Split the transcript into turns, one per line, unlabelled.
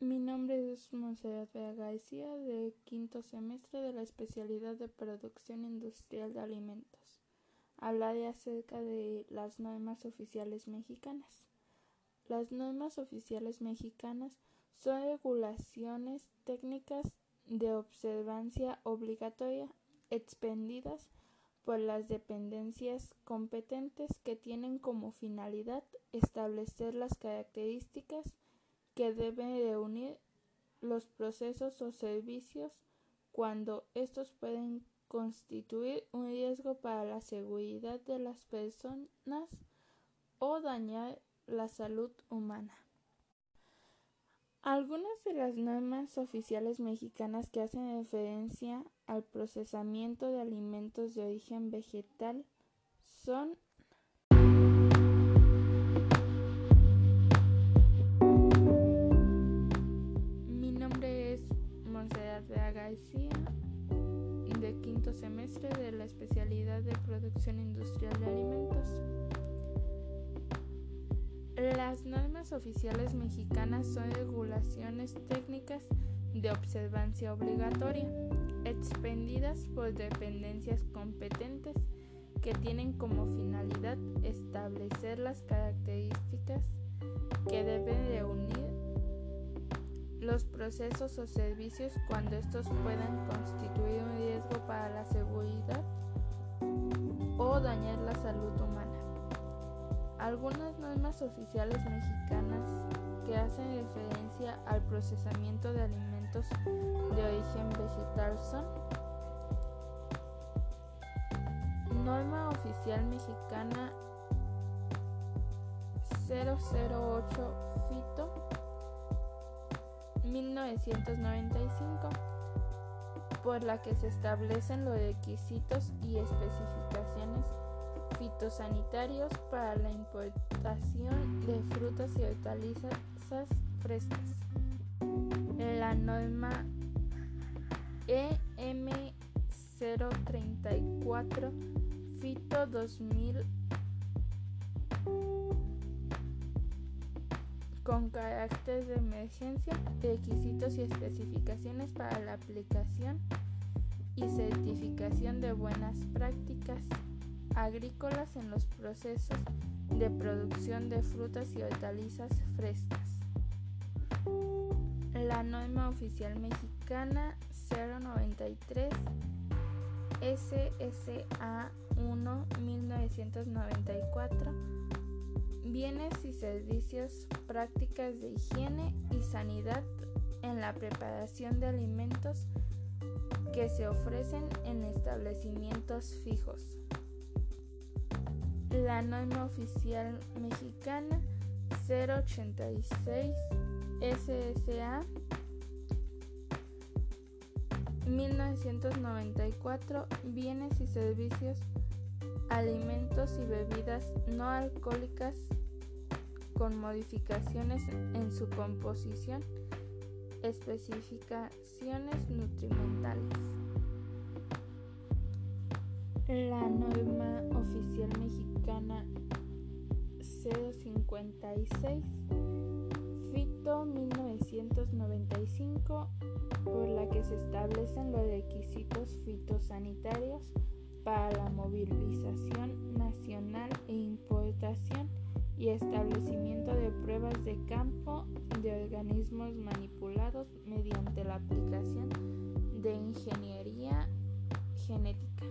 Mi nombre es Monserrat García, de quinto semestre de la especialidad de Producción Industrial de Alimentos. Hablaré acerca de las normas oficiales mexicanas. Las normas oficiales mexicanas son regulaciones técnicas de observancia obligatoria expendidas por las dependencias competentes que tienen como finalidad establecer las características que deben reunir los procesos o servicios cuando estos pueden constituir un riesgo para la seguridad de las personas o dañar la salud humana. Algunas de las normas oficiales mexicanas que hacen referencia al procesamiento de alimentos de origen vegetal son De quinto semestre de la especialidad de Producción Industrial de Alimentos. Las normas oficiales mexicanas son regulaciones técnicas de observancia obligatoria, expendidas por dependencias competentes que tienen como finalidad establecer las características que deben reunir los procesos o servicios cuando estos puedan constituir un riesgo para la seguridad o dañar la salud humana. Algunas normas oficiales mexicanas que hacen referencia al procesamiento de alimentos de origen vegetal son Norma Oficial Mexicana 008 FITO 1995, por la que se establecen los requisitos y especificaciones fitosanitarios para la importación de frutas y hortalizas frescas. La norma EM 034 Fito 2000 con carácter de emergencia, requisitos y especificaciones para la aplicación y certificación de buenas prácticas agrícolas en los procesos de producción de frutas y hortalizas frescas. La norma oficial mexicana 093 SSA 1 1994 bienes y servicios, prácticas de higiene y sanidad en la preparación de alimentos que se ofrecen en establecimientos fijos. La norma oficial mexicana 086 SSA 1994 Bienes y servicios, alimentos y bebidas no alcohólicas con modificaciones en su composición, especificaciones nutrimentales. La norma oficial mexicana 056 FITO 1995 por la que se establecen los requisitos fitosanitarios para la movilización nacional e importación y establecimiento de pruebas de campo de organismos manipulados mediante la aplicación de ingeniería genética.